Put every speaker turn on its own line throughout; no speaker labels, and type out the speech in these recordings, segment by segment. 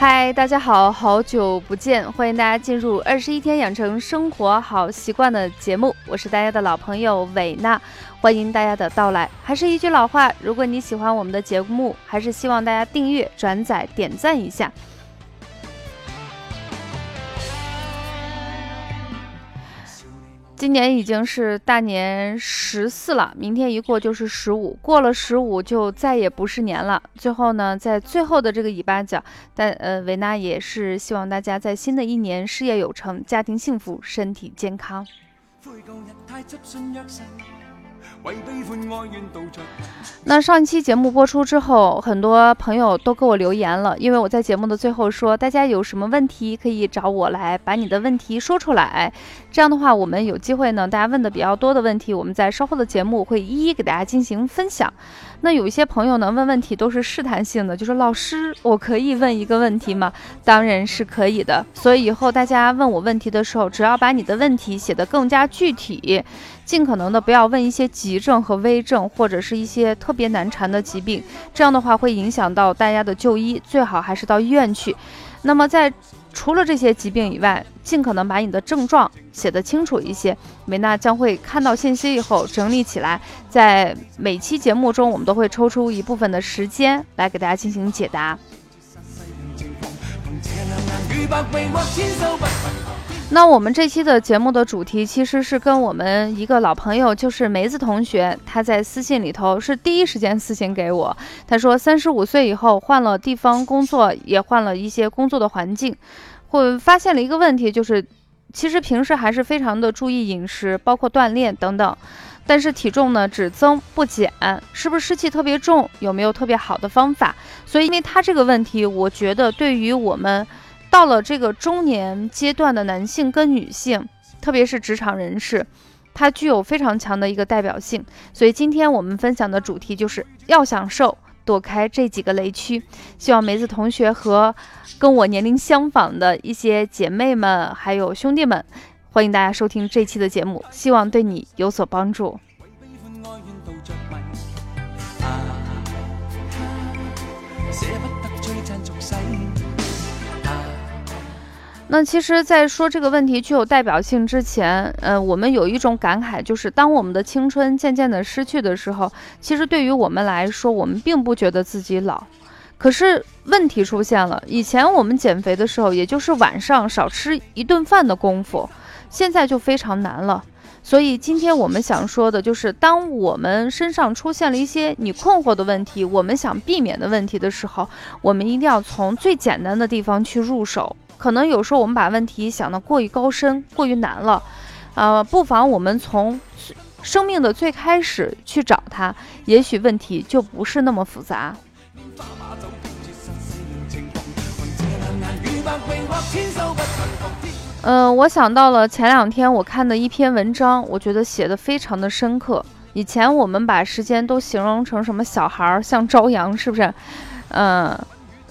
嗨，大家好，好久不见，欢迎大家进入二十一天养成生活好习惯的节目，我是大家的老朋友伟娜，欢迎大家的到来。还是一句老话，如果你喜欢我们的节目，还是希望大家订阅、转载、点赞一下。今年已经是大年十四了，明天一过就是十五，过了十五就再也不是年了。最后呢，在最后的这个尾巴角，但呃，维娜也是希望大家在新的一年事业有成，家庭幸福，身体健康。那上一期节目播出之后，很多朋友都给我留言了，因为我在节目的最后说，大家有什么问题可以找我来把你的问题说出来。这样的话，我们有机会呢，大家问的比较多的问题，我们在稍后的节目会一一给大家进行分享。那有一些朋友呢问问题都是试探性的，就说老师，我可以问一个问题吗？当然是可以的。所以以后大家问我问题的时候，只要把你的问题写得更加具体，尽可能的不要问一些急症和危症，或者是一些特别难缠的疾病，这样的话会影响到大家的就医，最好还是到医院去。那么在除了这些疾病以外，尽可能把你的症状写得清楚一些。美娜将会看到信息以后整理起来，在每期节目中，我们都会抽出一部分的时间来给大家进行解答。那我们这期的节目的主题其实是跟我们一个老朋友，就是梅子同学，他在私信里头是第一时间私信给我，他说三十五岁以后换了地方工作，也换了一些工作的环境，会发现了一个问题，就是其实平时还是非常的注意饮食，包括锻炼等等，但是体重呢只增不减，是不是湿气特别重？有没有特别好的方法？所以因为他这个问题，我觉得对于我们。到了这个中年阶段的男性跟女性，特别是职场人士，它具有非常强的一个代表性。所以今天我们分享的主题就是要想瘦，躲开这几个雷区。希望梅子同学和跟我年龄相仿的一些姐妹们，还有兄弟们，欢迎大家收听这期的节目，希望对你有所帮助。那其实，在说这个问题具有代表性之前，呃，我们有一种感慨，就是当我们的青春渐渐的失去的时候，其实对于我们来说，我们并不觉得自己老。可是问题出现了，以前我们减肥的时候，也就是晚上少吃一顿饭的功夫，现在就非常难了。所以今天我们想说的就是，当我们身上出现了一些你困惑的问题，我们想避免的问题的时候，我们一定要从最简单的地方去入手。可能有时候我们把问题想得过于高深、过于难了，呃，不妨我们从生命的最开始去找它，也许问题就不是那么复杂。嗯，我想到了前两天我看的一篇文章，我觉得写的非常的深刻。以前我们把时间都形容成什么小孩儿像朝阳，是不是？嗯，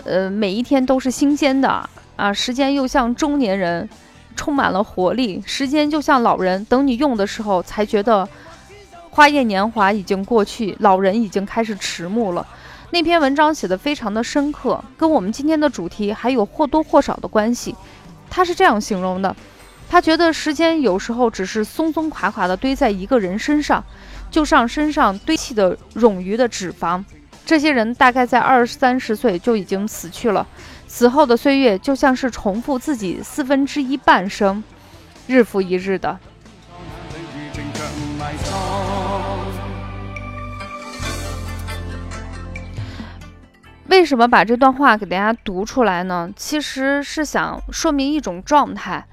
呃，每一天都是新鲜的。啊，时间又像中年人，充满了活力；时间就像老人，等你用的时候，才觉得花叶年华已经过去，老人已经开始迟暮了。那篇文章写的非常的深刻，跟我们今天的主题还有或多或少的关系。他是这样形容的：他觉得时间有时候只是松松垮垮的堆在一个人身上，就像身上堆砌的冗余的脂肪。这些人大概在二三十岁就已经死去了。此后的岁月就像是重复自己四分之一半生，日复一日的。为什么把这段话给大家读出来呢？其实是想说明一种状态。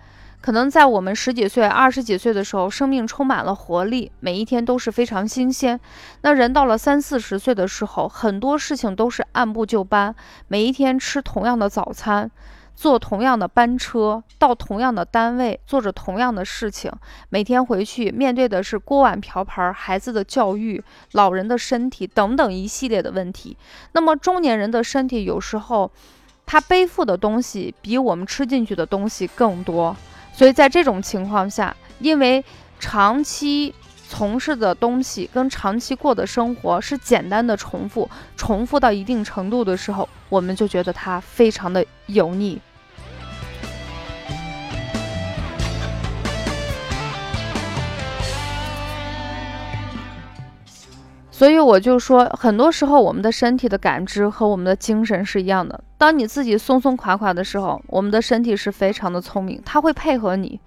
可能在我们十几岁、二十几岁的时候，生命充满了活力，每一天都是非常新鲜。那人到了三四十岁的时候，很多事情都是按部就班，每一天吃同样的早餐，坐同样的班车，到同样的单位，做着同样的事情，每天回去面对的是锅碗瓢盆、孩子的教育、老人的身体等等一系列的问题。那么中年人的身体有时候，他背负的东西比我们吃进去的东西更多。所以在这种情况下，因为长期从事的东西跟长期过的生活是简单的重复，重复到一定程度的时候，我们就觉得它非常的油腻。所以我就说，很多时候我们的身体的感知和我们的精神是一样的。当你自己松松垮垮的时候，我们的身体是非常的聪明，它会配合你，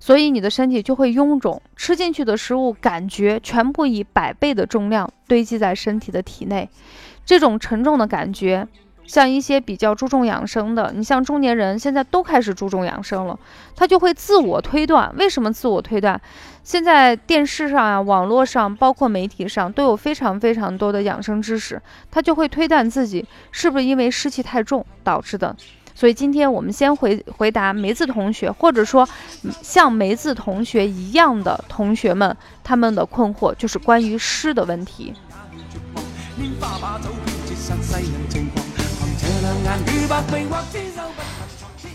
所以你的身体就会臃肿，吃进去的食物感觉全部以百倍的重量堆积在身体的体内，这种沉重的感觉。像一些比较注重养生的，你像中年人现在都开始注重养生了，他就会自我推断。为什么自我推断？现在电视上啊、网络上，包括媒体上都有非常非常多的养生知识，他就会推断自己是不是因为湿气太重导致的。所以今天我们先回回答梅子同学，或者说像梅子同学一样的同学们，他们的困惑就是关于湿的问题。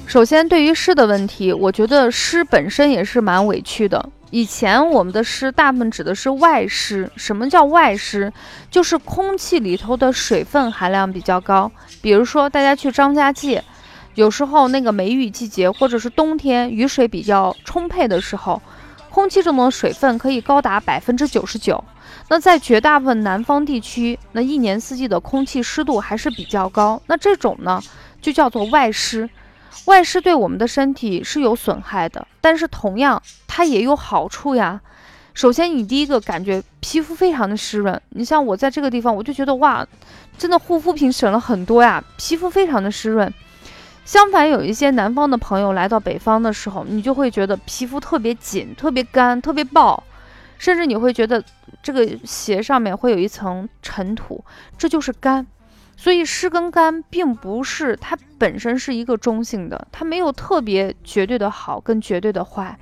首先，对于湿的问题，我觉得湿本身也是蛮委屈的。以前我们的湿大部分指的是外湿，什么叫外湿？就是空气里头的水分含量比较高。比如说，大家去张家界，有时候那个梅雨季节，或者是冬天雨水比较充沛的时候，空气中的水分可以高达百分之九十九。那在绝大部分南方地区，那一年四季的空气湿度还是比较高。那这种呢，就叫做外湿。外湿对我们的身体是有损害的，但是同样它也有好处呀。首先，你第一个感觉皮肤非常的湿润。你像我在这个地方，我就觉得哇，真的护肤品省了很多呀，皮肤非常的湿润。相反，有一些南方的朋友来到北方的时候，你就会觉得皮肤特别紧、特别干、特别爆。甚至你会觉得这个鞋上面会有一层尘土，这就是干。所以湿跟干并不是它本身是一个中性的，它没有特别绝对的好跟绝对的坏，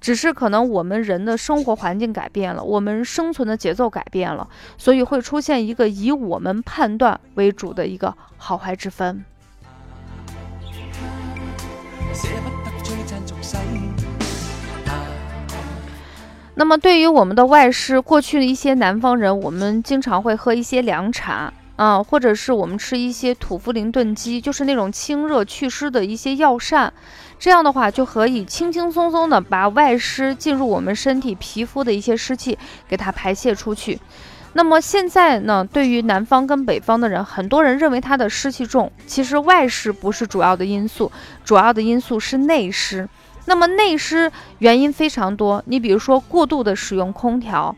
只是可能我们人的生活环境改变了，我们生存的节奏改变了，所以会出现一个以我们判断为主的一个好坏之分。那么，对于我们的外湿，过去的一些南方人，我们经常会喝一些凉茶啊，或者是我们吃一些土茯苓炖鸡，就是那种清热祛湿的一些药膳。这样的话，就可以轻轻松松的把外湿进入我们身体皮肤的一些湿气给它排泄出去。那么现在呢，对于南方跟北方的人，很多人认为它的湿气重，其实外湿不是主要的因素，主要的因素是内湿。那么内湿原因非常多，你比如说过度的使用空调，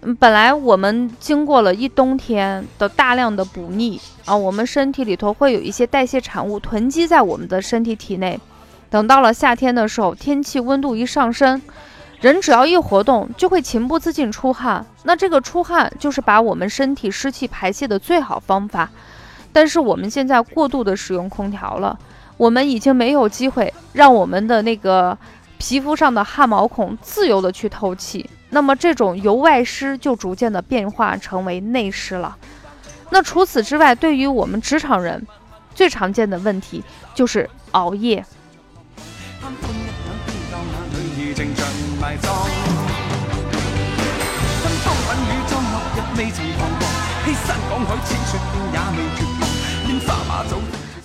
嗯，本来我们经过了一冬天的大量的补逆啊，我们身体里头会有一些代谢产物囤积在我们的身体体内，等到了夏天的时候，天气温度一上升，人只要一活动就会情不自禁出汗，那这个出汗就是把我们身体湿气排泄的最好方法，但是我们现在过度的使用空调了。我们已经没有机会让我们的那个皮肤上的汗毛孔自由的去透气，那么这种由外湿就逐渐的变化成为内湿了。那除此之外，对于我们职场人，最常见的问题就是熬夜。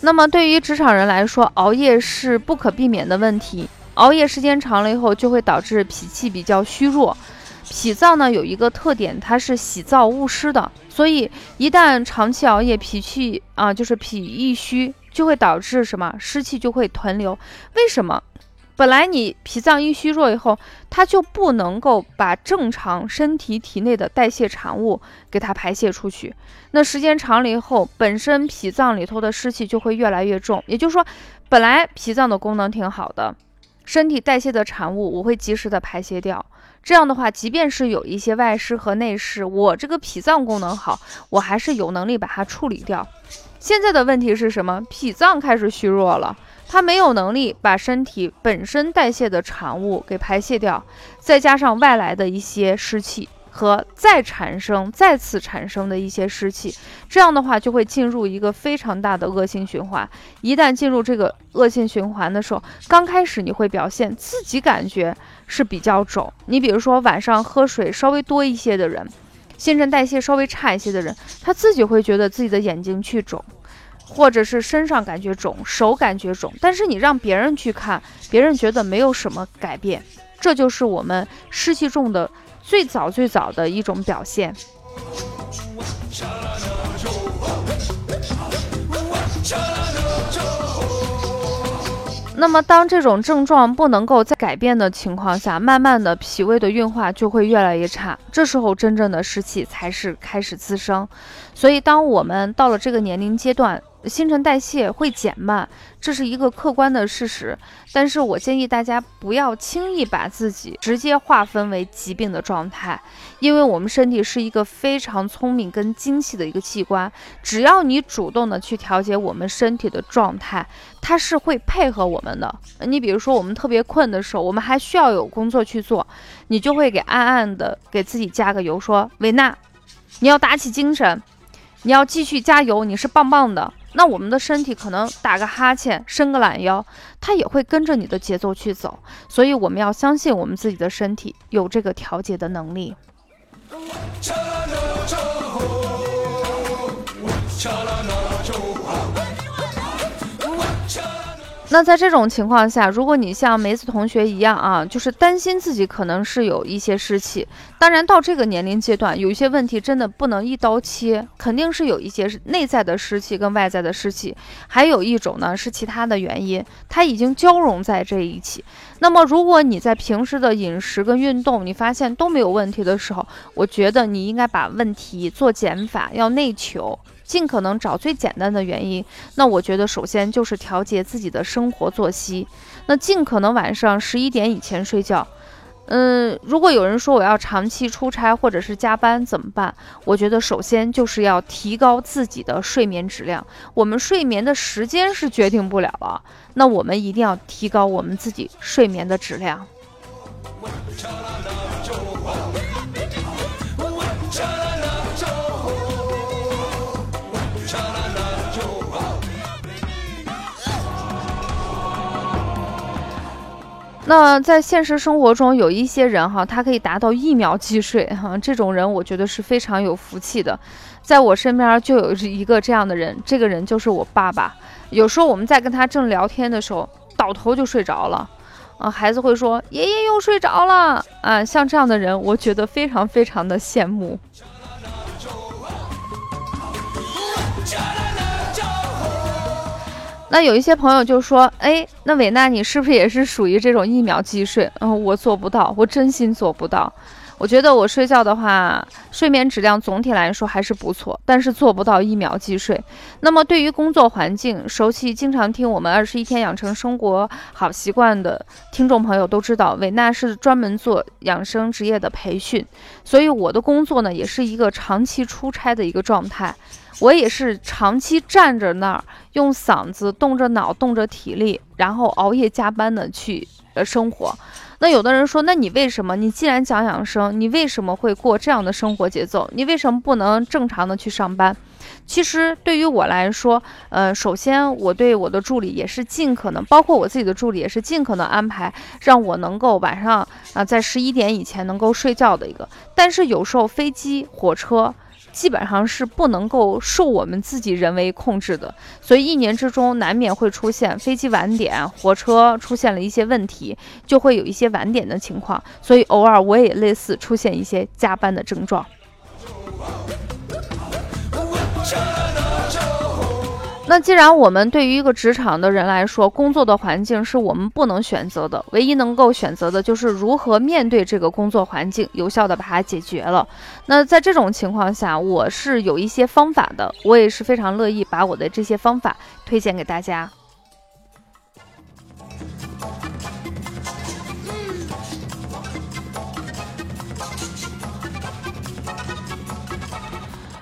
那么对于职场人来说，熬夜是不可避免的问题。熬夜时间长了以后，就会导致脾气比较虚弱。脾脏呢有一个特点，它是喜燥恶湿的，所以一旦长期熬夜，脾气啊就是脾一虚，就会导致什么湿气就会囤留。为什么？本来你脾脏一虚弱以后，它就不能够把正常身体体内的代谢产物给它排泄出去。那时间长了以后，本身脾脏里头的湿气就会越来越重。也就是说，本来脾脏的功能挺好的，身体代谢的产物我会及时的排泄掉。这样的话，即便是有一些外湿和内湿，我这个脾脏功能好，我还是有能力把它处理掉。现在的问题是什么？脾脏开始虚弱了。它没有能力把身体本身代谢的产物给排泄掉，再加上外来的一些湿气和再产生、再次产生的一些湿气，这样的话就会进入一个非常大的恶性循环。一旦进入这个恶性循环的时候，刚开始你会表现自己感觉是比较肿。你比如说晚上喝水稍微多一些的人，新陈代谢稍微差一些的人，他自己会觉得自己的眼睛去肿。或者是身上感觉肿，手感觉肿，但是你让别人去看，别人觉得没有什么改变，这就是我们湿气重的最早最早的一种表现。那么，当这种症状不能够再改变的情况下，慢慢的脾胃的运化就会越来越差，这时候真正的湿气才是开始滋生。所以，当我们到了这个年龄阶段，新陈代谢会减慢，这是一个客观的事实。但是我建议大家不要轻易把自己直接划分为疾病的状态，因为我们身体是一个非常聪明跟精细的一个器官，只要你主动的去调节我们身体的状态，它是会配合我们的。你比如说，我们特别困的时候，我们还需要有工作去做，你就会给暗暗的给自己加个油，说维娜，你要打起精神，你要继续加油，你是棒棒的。那我们的身体可能打个哈欠、伸个懒腰，它也会跟着你的节奏去走。所以我们要相信我们自己的身体有这个调节的能力。那在这种情况下，如果你像梅子同学一样啊，就是担心自己可能是有一些湿气，当然到这个年龄阶段，有一些问题真的不能一刀切，肯定是有一些内在的湿气跟外在的湿气，还有一种呢是其他的原因，它已经交融在这一起。那么如果你在平时的饮食跟运动，你发现都没有问题的时候，我觉得你应该把问题做减法，要内求。尽可能找最简单的原因，那我觉得首先就是调节自己的生活作息，那尽可能晚上十一点以前睡觉。嗯，如果有人说我要长期出差或者是加班怎么办？我觉得首先就是要提高自己的睡眠质量。我们睡眠的时间是决定不了了，那我们一定要提高我们自己睡眠的质量。那在现实生活中，有一些人哈，他可以达到一秒即睡哈，这种人我觉得是非常有福气的。在我身边就有一个这样的人，这个人就是我爸爸。有时候我们在跟他正聊天的时候，倒头就睡着了，啊，孩子会说爷爷又睡着了啊，像这样的人，我觉得非常非常的羡慕。那有一些朋友就说：“哎，那伟娜，你是不是也是属于这种一秒即睡？嗯，我做不到，我真心做不到。我觉得我睡觉的话，睡眠质量总体来说还是不错，但是做不到一秒即睡。那么对于工作环境，熟悉经常听我们二十一天养成生活好习惯的听众朋友都知道，伟娜是专门做养生职业的培训，所以我的工作呢，也是一个长期出差的一个状态。”我也是长期站着那儿，用嗓子动着脑、动着体力，然后熬夜加班的去呃生活。那有的人说，那你为什么？你既然讲养生，你为什么会过这样的生活节奏？你为什么不能正常的去上班？其实对于我来说，呃，首先我对我的助理也是尽可能，包括我自己的助理也是尽可能安排，让我能够晚上啊在十一点以前能够睡觉的一个。但是有时候飞机、火车。基本上是不能够受我们自己人为控制的，所以一年之中难免会出现飞机晚点、火车出现了一些问题，就会有一些晚点的情况，所以偶尔我也类似出现一些加班的症状。那既然我们对于一个职场的人来说，工作的环境是我们不能选择的，唯一能够选择的就是如何面对这个工作环境，有效的把它解决了。那在这种情况下，我是有一些方法的，我也是非常乐意把我的这些方法推荐给大家。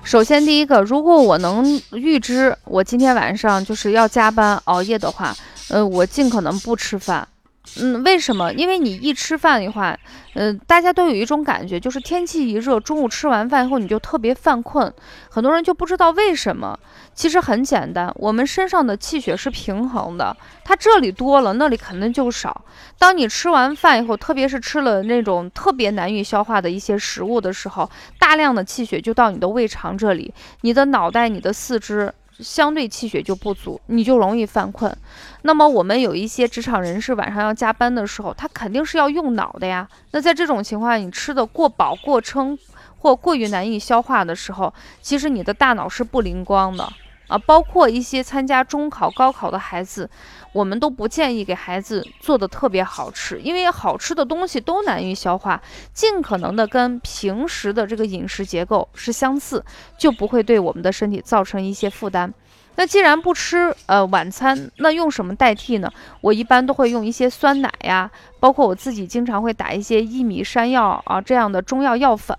首先，第一个，如果我能预知我今天晚上就是要加班熬夜的话，呃，我尽可能不吃饭。嗯，为什么？因为你一吃饭的话，嗯，大家都有一种感觉，就是天气一热，中午吃完饭以后你就特别犯困，很多人就不知道为什么。其实很简单，我们身上的气血是平衡的，它这里多了，那里肯定就少。当你吃完饭以后，特别是吃了那种特别难以消化的一些食物的时候，大量的气血就到你的胃肠这里，你的脑袋、你的四肢。相对气血就不足，你就容易犯困。那么我们有一些职场人士晚上要加班的时候，他肯定是要用脑的呀。那在这种情况下，你吃的过饱过撑或过于难以消化的时候，其实你的大脑是不灵光的。啊，包括一些参加中考、高考的孩子，我们都不建议给孩子做的特别好吃，因为好吃的东西都难于消化，尽可能的跟平时的这个饮食结构是相似，就不会对我们的身体造成一些负担。那既然不吃呃晚餐，那用什么代替呢？我一般都会用一些酸奶呀，包括我自己经常会打一些薏米山药啊这样的中药药粉，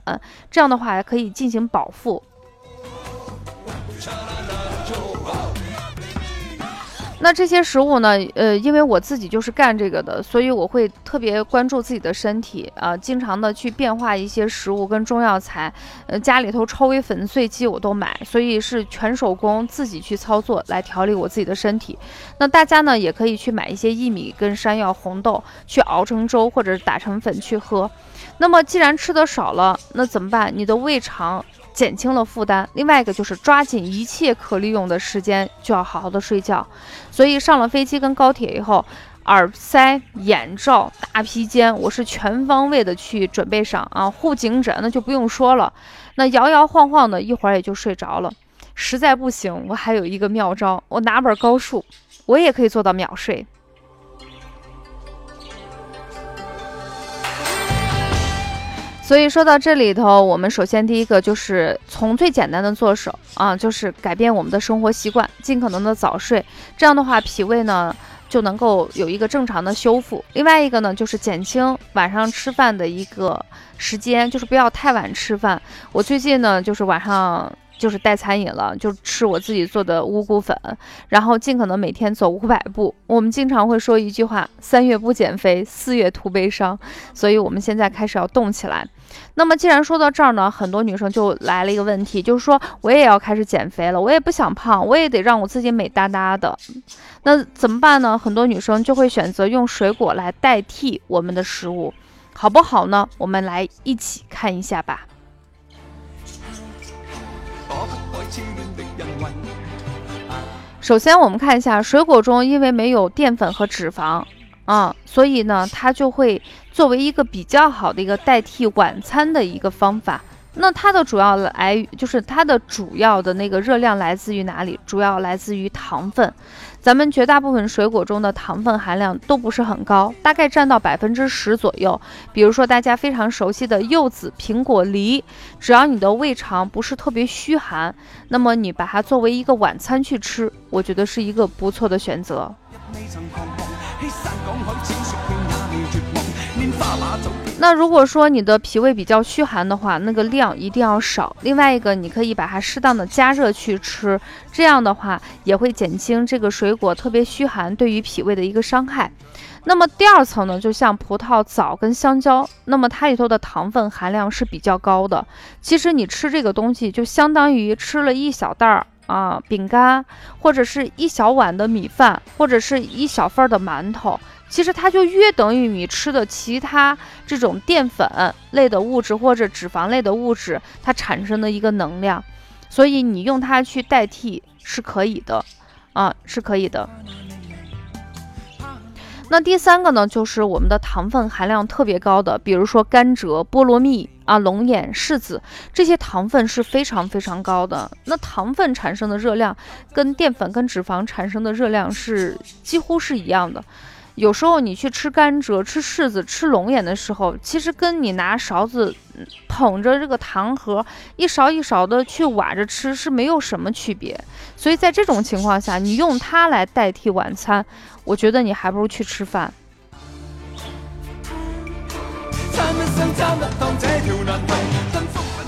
这样的话还可以进行饱腹。那这些食物呢？呃，因为我自己就是干这个的，所以我会特别关注自己的身体啊，经常的去变化一些食物跟中药材。呃，家里头超微粉碎机我都买，所以是全手工自己去操作来调理我自己的身体。那大家呢也可以去买一些薏米跟山药、红豆，去熬成粥或者打成粉去喝。那么既然吃的少了，那怎么办？你的胃肠。减轻了负担，另外一个就是抓紧一切可利用的时间，就要好好的睡觉。所以上了飞机跟高铁以后，耳塞、眼罩、大披肩，我是全方位的去准备上啊。护颈枕那就不用说了，那摇摇晃晃的一会儿也就睡着了。实在不行，我还有一个妙招，我拿本高数，我也可以做到秒睡。所以说到这里头，我们首先第一个就是从最简单的做手啊，就是改变我们的生活习惯，尽可能的早睡，这样的话脾胃呢就能够有一个正常的修复。另外一个呢就是减轻晚上吃饭的一个时间，就是不要太晚吃饭。我最近呢就是晚上。就是带餐饮了，就吃我自己做的五谷粉，然后尽可能每天走五百步。我们经常会说一句话：三月不减肥，四月徒悲伤。所以，我们现在开始要动起来。那么，既然说到这儿呢，很多女生就来了一个问题，就是说我也要开始减肥了，我也不想胖，我也得让我自己美哒哒的。那怎么办呢？很多女生就会选择用水果来代替我们的食物，好不好呢？我们来一起看一下吧。首先，我们看一下水果中，因为没有淀粉和脂肪，啊，所以呢，它就会作为一个比较好的一个代替晚餐的一个方法。那它的主要来就是它的主要的那个热量来自于哪里？主要来自于糖分。咱们绝大部分水果中的糖分含量都不是很高，大概占到百分之十左右。比如说大家非常熟悉的柚子、苹果、梨，只要你的胃肠不是特别虚寒，那么你把它作为一个晚餐去吃，我觉得是一个不错的选择。那如果说你的脾胃比较虚寒的话，那个量一定要少。另外一个，你可以把它适当的加热去吃，这样的话也会减轻这个水果特别虚寒对于脾胃的一个伤害。那么第二层呢，就像葡萄、枣跟香蕉，那么它里头的糖分含量是比较高的。其实你吃这个东西，就相当于吃了一小袋儿啊饼干，或者是一小碗的米饭，或者是一小份的馒头。其实它就约等于你吃的其他这种淀粉类的物质或者脂肪类的物质，它产生的一个能量，所以你用它去代替是可以的，啊，是可以的。那第三个呢，就是我们的糖分含量特别高的，比如说甘蔗、菠萝蜜啊、龙眼、柿子，这些糖分是非常非常高的。那糖分产生的热量跟淀粉跟脂肪产生的热量是几乎是一样的。有时候你去吃甘蔗、吃柿子、吃龙眼的时候，其实跟你拿勺子捧着这个糖盒一勺一勺的去挖着吃是没有什么区别。所以在这种情况下，你用它来代替晚餐，我觉得你还不如去吃饭。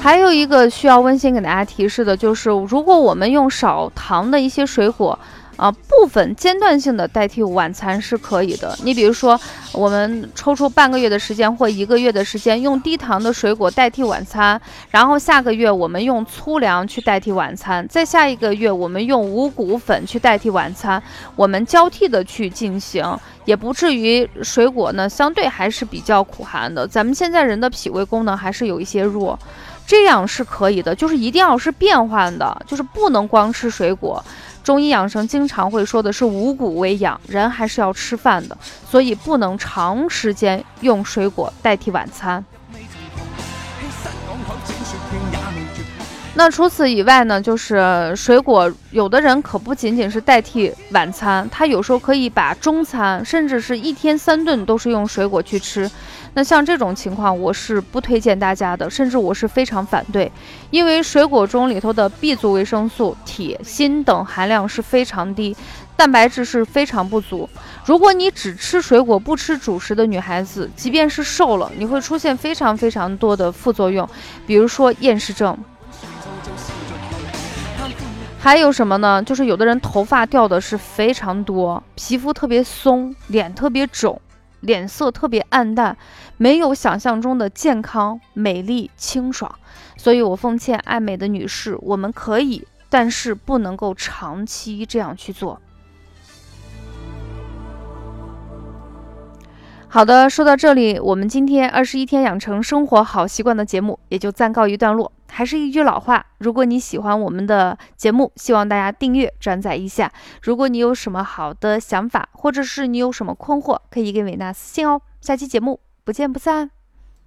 还有一个需要温馨给大家提示的就是，如果我们用少糖的一些水果。啊，部分间断性的代替晚餐是可以的。你比如说，我们抽出半个月的时间或一个月的时间，用低糖的水果代替晚餐，然后下个月我们用粗粮去代替晚餐，再下一个月我们用五谷粉去代替晚餐，我们交替的去进行，也不至于水果呢相对还是比较苦寒的。咱们现在人的脾胃功能还是有一些弱。这样是可以的，就是一定要是变换的，就是不能光吃水果。中医养生经常会说的是五谷为养，人还是要吃饭的，所以不能长时间用水果代替晚餐。那除此以外呢，就是水果，有的人可不仅仅是代替晚餐，他有时候可以把中餐，甚至是一天三顿都是用水果去吃。那像这种情况，我是不推荐大家的，甚至我是非常反对，因为水果中里头的 B 族维生素、铁、锌等含量是非常低，蛋白质是非常不足。如果你只吃水果不吃主食的女孩子，即便是瘦了，你会出现非常非常多的副作用，比如说厌食症。还有什么呢？就是有的人头发掉的是非常多，皮肤特别松，脸特别肿。脸色特别暗淡，没有想象中的健康、美丽、清爽。所以我奉劝爱美的女士，我们可以，但是不能够长期这样去做。好的，说到这里，我们今天二十一天养成生活好习惯的节目也就暂告一段落。还是一句老话，如果你喜欢我们的节目，希望大家订阅、转载一下。如果你有什么好的想法，或者是你有什么困惑，可以给伟娜私信哦。下期节目不见不散。